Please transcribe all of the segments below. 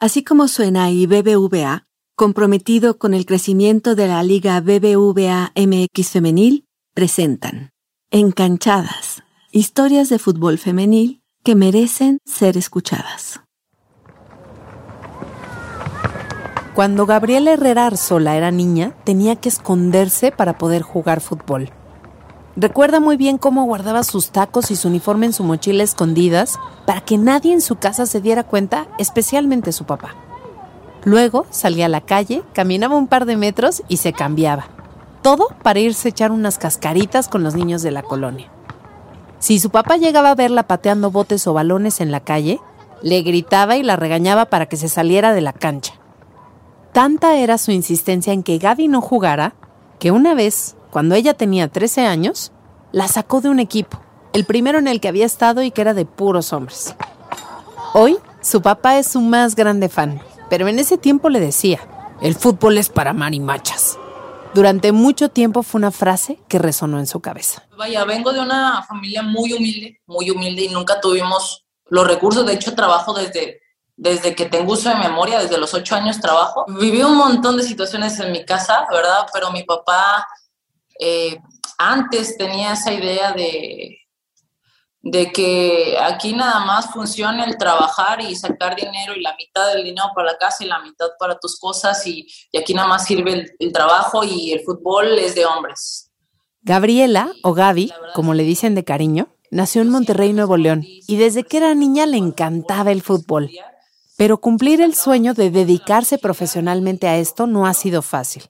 Así como suena y BBVA, comprometido con el crecimiento de la Liga BBVA MX Femenil, presentan Encanchadas, historias de fútbol femenil que merecen ser escuchadas. Cuando Gabriela Herrera Arzola era niña, tenía que esconderse para poder jugar fútbol. Recuerda muy bien cómo guardaba sus tacos y su uniforme en su mochila escondidas para que nadie en su casa se diera cuenta, especialmente su papá. Luego salía a la calle, caminaba un par de metros y se cambiaba. Todo para irse a echar unas cascaritas con los niños de la colonia. Si su papá llegaba a verla pateando botes o balones en la calle, le gritaba y la regañaba para que se saliera de la cancha. Tanta era su insistencia en que Gaby no jugara, que una vez cuando ella tenía 13 años, la sacó de un equipo, el primero en el que había estado y que era de puros hombres. Hoy, su papá es su más grande fan, pero en ese tiempo le decía, el fútbol es para marimachas. Durante mucho tiempo fue una frase que resonó en su cabeza. Vaya, vengo de una familia muy humilde, muy humilde y nunca tuvimos los recursos. De hecho, trabajo desde, desde que tengo uso de memoria, desde los ocho años trabajo. Viví un montón de situaciones en mi casa, ¿verdad? Pero mi papá eh, antes tenía esa idea de, de que aquí nada más funciona el trabajar y sacar dinero y la mitad del dinero para la casa y la mitad para tus cosas y, aquí nada más sirve el, el, trabajo y el fútbol es de hombres. Gabriela, o Gaby, como le dicen de cariño, nació en Monterrey, Nuevo León, y desde que era niña le encantaba el fútbol. Pero cumplir el sueño de dedicarse profesionalmente a esto no ha sido fácil.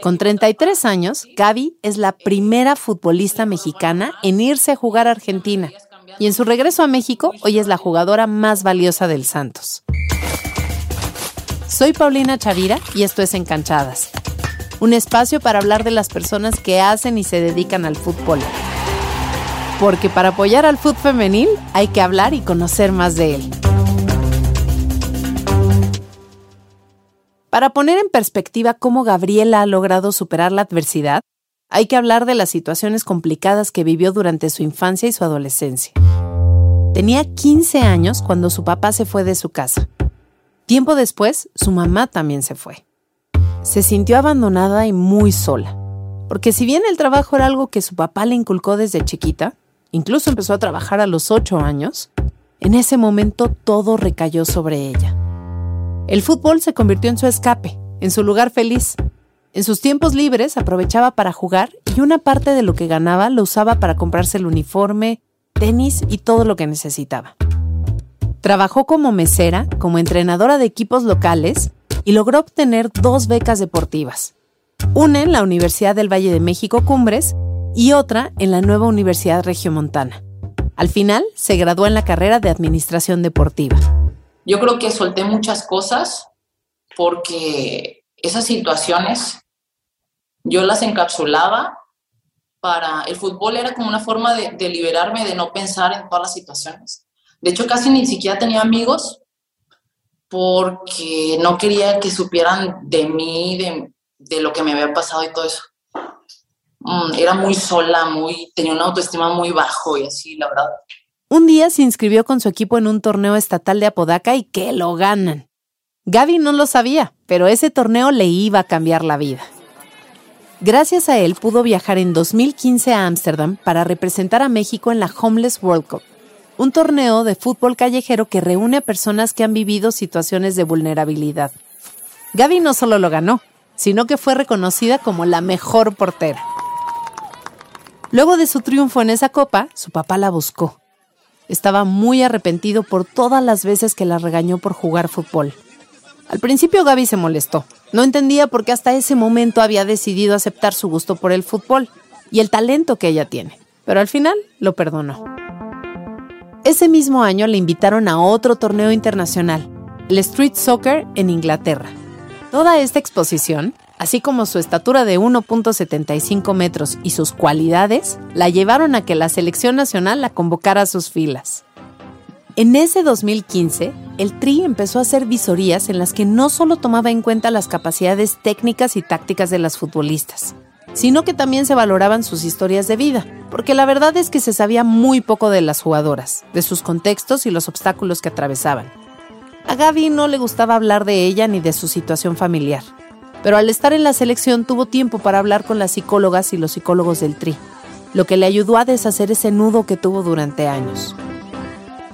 Con 33 años, Gaby es la primera futbolista mexicana en irse a jugar a Argentina. Y en su regreso a México, hoy es la jugadora más valiosa del Santos. Soy Paulina Chavira y esto es Encanchadas. Un espacio para hablar de las personas que hacen y se dedican al fútbol. Porque para apoyar al fútbol femenil hay que hablar y conocer más de él. Para poner en perspectiva cómo Gabriela ha logrado superar la adversidad, hay que hablar de las situaciones complicadas que vivió durante su infancia y su adolescencia. Tenía 15 años cuando su papá se fue de su casa. Tiempo después, su mamá también se fue. Se sintió abandonada y muy sola, porque si bien el trabajo era algo que su papá le inculcó desde chiquita, incluso empezó a trabajar a los 8 años, en ese momento todo recayó sobre ella. El fútbol se convirtió en su escape, en su lugar feliz. En sus tiempos libres aprovechaba para jugar y una parte de lo que ganaba lo usaba para comprarse el uniforme, tenis y todo lo que necesitaba. Trabajó como mesera, como entrenadora de equipos locales y logró obtener dos becas deportivas. Una en la Universidad del Valle de México Cumbres y otra en la nueva Universidad Regiomontana. Al final, se graduó en la carrera de Administración Deportiva. Yo creo que solté muchas cosas porque esas situaciones yo las encapsulaba para el fútbol era como una forma de, liberarme de no pensar en todas las situaciones. De hecho, casi ni siquiera tenía amigos porque no quería que supieran de mí, de, de lo que me había pasado y todo eso. Mm, era muy sola, muy, tenía una autoestima muy bajo y así, la verdad. Un día se inscribió con su equipo en un torneo estatal de Apodaca y que lo ganan. Gaby no lo sabía, pero ese torneo le iba a cambiar la vida. Gracias a él pudo viajar en 2015 a Ámsterdam para representar a México en la Homeless World Cup, un torneo de fútbol callejero que reúne a personas que han vivido situaciones de vulnerabilidad. Gaby no solo lo ganó, sino que fue reconocida como la mejor portera. Luego de su triunfo en esa copa, su papá la buscó estaba muy arrepentido por todas las veces que la regañó por jugar fútbol. Al principio Gaby se molestó. No entendía por qué hasta ese momento había decidido aceptar su gusto por el fútbol y el talento que ella tiene. Pero al final lo perdonó. Ese mismo año le invitaron a otro torneo internacional, el Street Soccer en Inglaterra. Toda esta exposición así como su estatura de 1.75 metros y sus cualidades, la llevaron a que la selección nacional la convocara a sus filas. En ese 2015, el TRI empezó a hacer visorías en las que no solo tomaba en cuenta las capacidades técnicas y tácticas de las futbolistas, sino que también se valoraban sus historias de vida, porque la verdad es que se sabía muy poco de las jugadoras, de sus contextos y los obstáculos que atravesaban. A Gaby no le gustaba hablar de ella ni de su situación familiar, pero al estar en la selección tuvo tiempo para hablar con las psicólogas y los psicólogos del TRI, lo que le ayudó a deshacer ese nudo que tuvo durante años.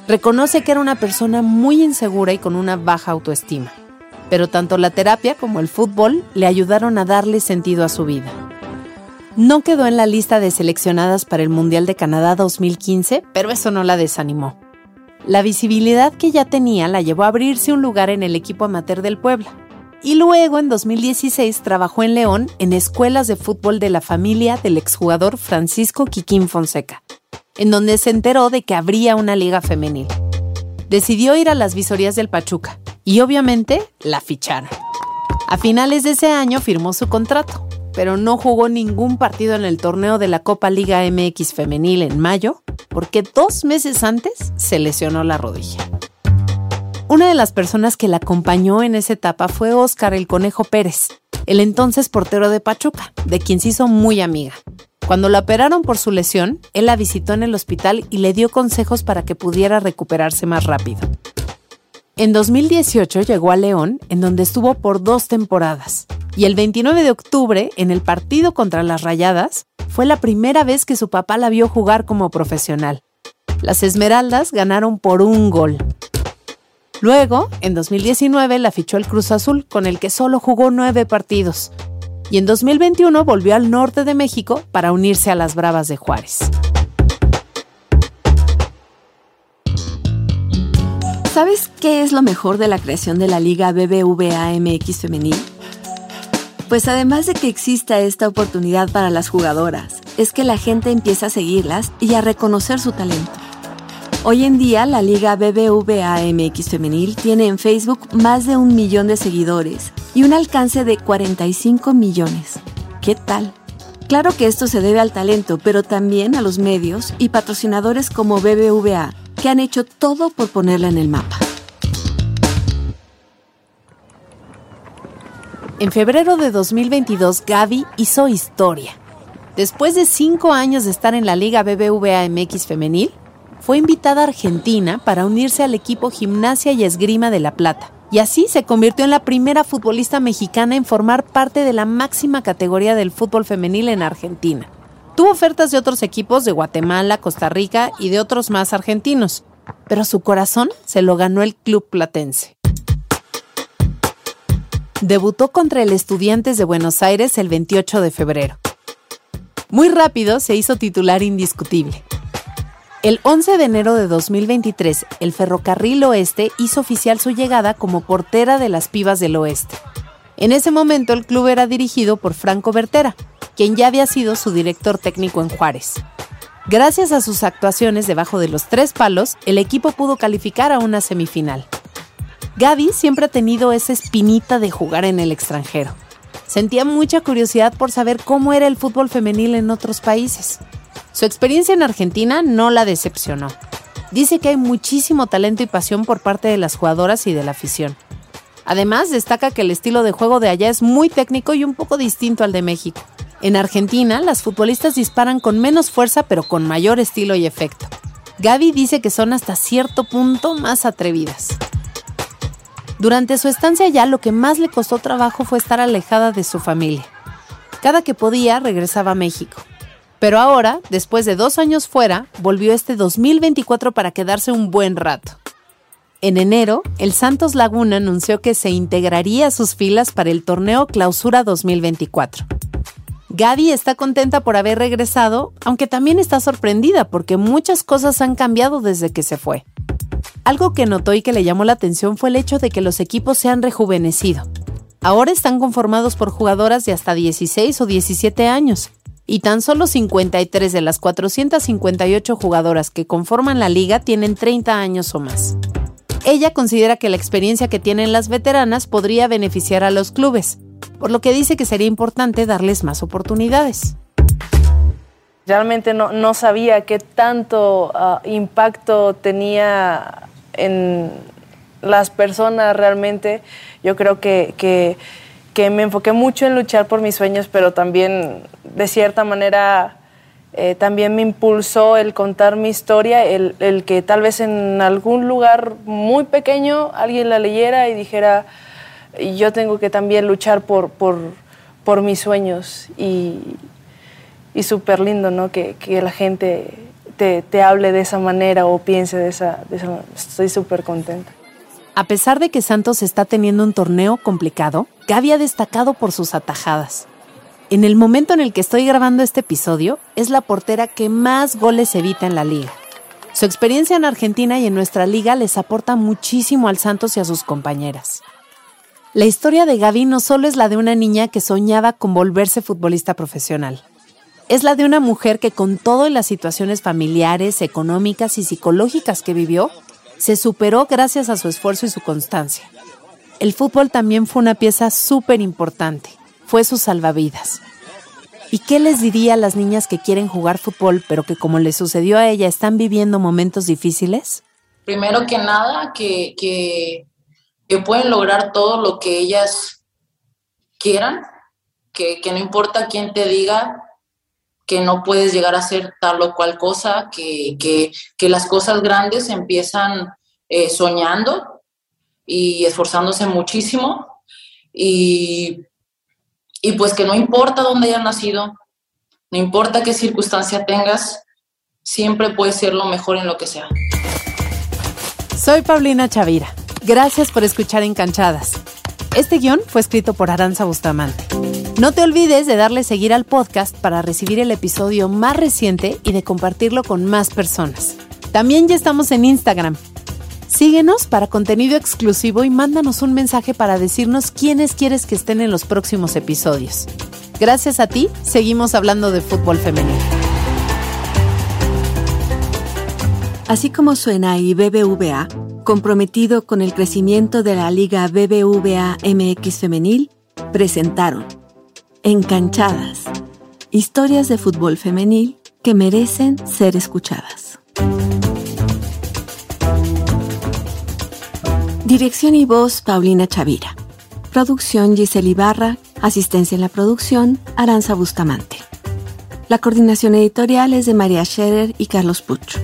Reconoce que era una persona muy insegura y con una baja autoestima, pero tanto la terapia como el fútbol le ayudaron a darle sentido a su vida. No quedó en la lista de seleccionadas para el Mundial de Canadá 2015, pero eso no la desanimó. La visibilidad que ya tenía la llevó a abrirse un lugar en el equipo amateur del Puebla. Y luego, en 2016, trabajó en León en escuelas de fútbol de la familia del exjugador Francisco Quiquín Fonseca, en donde se enteró de que habría una liga femenil. Decidió ir a las visorías del Pachuca y obviamente la ficharon. A finales de ese año firmó su contrato, pero no jugó ningún partido en el torneo de la Copa Liga MX femenil en mayo porque dos meses antes se lesionó la rodilla. Una de las personas que la acompañó en esa etapa fue Óscar el Conejo Pérez, el entonces portero de Pachuca, de quien se hizo muy amiga. Cuando la operaron por su lesión, él la visitó en el hospital y le dio consejos para que pudiera recuperarse más rápido. En 2018 llegó a León, en donde estuvo por dos temporadas, y el 29 de octubre, en el partido contra las Rayadas, fue la primera vez que su papá la vio jugar como profesional. Las Esmeraldas ganaron por un gol. Luego, en 2019, la fichó el Cruz Azul, con el que solo jugó nueve partidos. Y en 2021 volvió al norte de México para unirse a las Bravas de Juárez. ¿Sabes qué es lo mejor de la creación de la Liga BBVA MX Femenil? Pues además de que exista esta oportunidad para las jugadoras, es que la gente empieza a seguirlas y a reconocer su talento. Hoy en día, la Liga BBVA MX Femenil tiene en Facebook más de un millón de seguidores y un alcance de 45 millones. ¿Qué tal? Claro que esto se debe al talento, pero también a los medios y patrocinadores como BBVA, que han hecho todo por ponerla en el mapa. En febrero de 2022, Gaby hizo historia. Después de cinco años de estar en la Liga BBVA MX Femenil, fue invitada a Argentina para unirse al equipo Gimnasia y Esgrima de La Plata. Y así se convirtió en la primera futbolista mexicana en formar parte de la máxima categoría del fútbol femenil en Argentina. Tuvo ofertas de otros equipos de Guatemala, Costa Rica y de otros más argentinos, pero su corazón se lo ganó el club platense. Debutó contra el Estudiantes de Buenos Aires el 28 de febrero. Muy rápido se hizo titular indiscutible. El 11 de enero de 2023, el Ferrocarril Oeste hizo oficial su llegada como portera de las Pibas del Oeste. En ese momento el club era dirigido por Franco Bertera, quien ya había sido su director técnico en Juárez. Gracias a sus actuaciones debajo de los tres palos, el equipo pudo calificar a una semifinal. Gaby siempre ha tenido esa espinita de jugar en el extranjero. Sentía mucha curiosidad por saber cómo era el fútbol femenil en otros países. Su experiencia en Argentina no la decepcionó. Dice que hay muchísimo talento y pasión por parte de las jugadoras y de la afición. Además, destaca que el estilo de juego de allá es muy técnico y un poco distinto al de México. En Argentina, las futbolistas disparan con menos fuerza pero con mayor estilo y efecto. Gaby dice que son hasta cierto punto más atrevidas. Durante su estancia allá, lo que más le costó trabajo fue estar alejada de su familia. Cada que podía, regresaba a México. Pero ahora, después de dos años fuera, volvió este 2024 para quedarse un buen rato. En enero, el Santos Laguna anunció que se integraría a sus filas para el torneo Clausura 2024. Gaby está contenta por haber regresado, aunque también está sorprendida porque muchas cosas han cambiado desde que se fue. Algo que notó y que le llamó la atención fue el hecho de que los equipos se han rejuvenecido. Ahora están conformados por jugadoras de hasta 16 o 17 años, y tan solo 53 de las 458 jugadoras que conforman la liga tienen 30 años o más. Ella considera que la experiencia que tienen las veteranas podría beneficiar a los clubes, por lo que dice que sería importante darles más oportunidades. Realmente no, sabía qué tanto ah, impacto tenía en las personas realmente. Yo creo que, me enfoqué mucho en luchar por mis sueños, pero también de cierta manera eh, también me impulsó el contar mi historia, el, el, que tal vez en algún lugar muy pequeño alguien la leyera y dijera, yo tengo que también luchar por, por, por mis sueños y, y súper lindo, ¿no? Que, que, la gente te, te, hable de esa manera o piense de esa, de esa manera. Estoy súper contenta. A pesar de que Santos está teniendo un torneo complicado, Gaby ha destacado por sus atajadas. En el momento en el que estoy grabando este episodio, es la portera que más goles evita en la liga. Su experiencia en Argentina y en nuestra liga les aporta muchísimo al Santos y a sus compañeras. La historia de Gaby no solo es la de una niña que soñaba con volverse futbolista profesional. Es la de una mujer que con todo y las situaciones familiares, económicas y psicológicas que vivió, se superó gracias a su esfuerzo y su constancia. El fútbol también fue una pieza súper importante, fue su salvavidas. ¿Y qué les diría a las niñas que quieren jugar fútbol, pero que como le sucedió a ella están viviendo momentos difíciles? Primero que nada, que, que que pueden lograr todo lo que ellas quieran, que, no importa quién te diga que no puedes llegar a hacer tal o cual cosa, que, las cosas grandes empiezan eh, soñando y esforzándose muchísimo y, y pues que no importa dónde hayas nacido, no importa qué circunstancia tengas, siempre puedes ser lo mejor en lo que sea. Soy Paulina Chavira Gracias por escuchar Encanchadas. Este guion fue escrito por Aranza Bustamante. No te olvides de darle seguir al podcast para recibir el episodio más reciente y de compartirlo con más personas. También ya estamos en Instagram. Síguenos para contenido exclusivo y mándanos un mensaje para decirnos quiénes quieres que estén en los próximos episodios. Gracias a ti, seguimos hablando de fútbol femenino. Así como suena y BBVA, comprometido con el crecimiento de la Liga BBVA MX Femenil, presentaron Encanchadas, historias de fútbol femenil que merecen ser escuchadas. Dirección y voz Paulina Chavira. Producción Giselle Ibarra. Asistencia en la producción Aranza Bustamante. La coordinación editorial es de María Scherer y Carlos Pucho.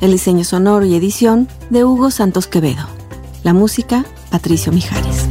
El diseño sonoro y edición de Hugo Santos Quevedo. La música, Patricio Mijares.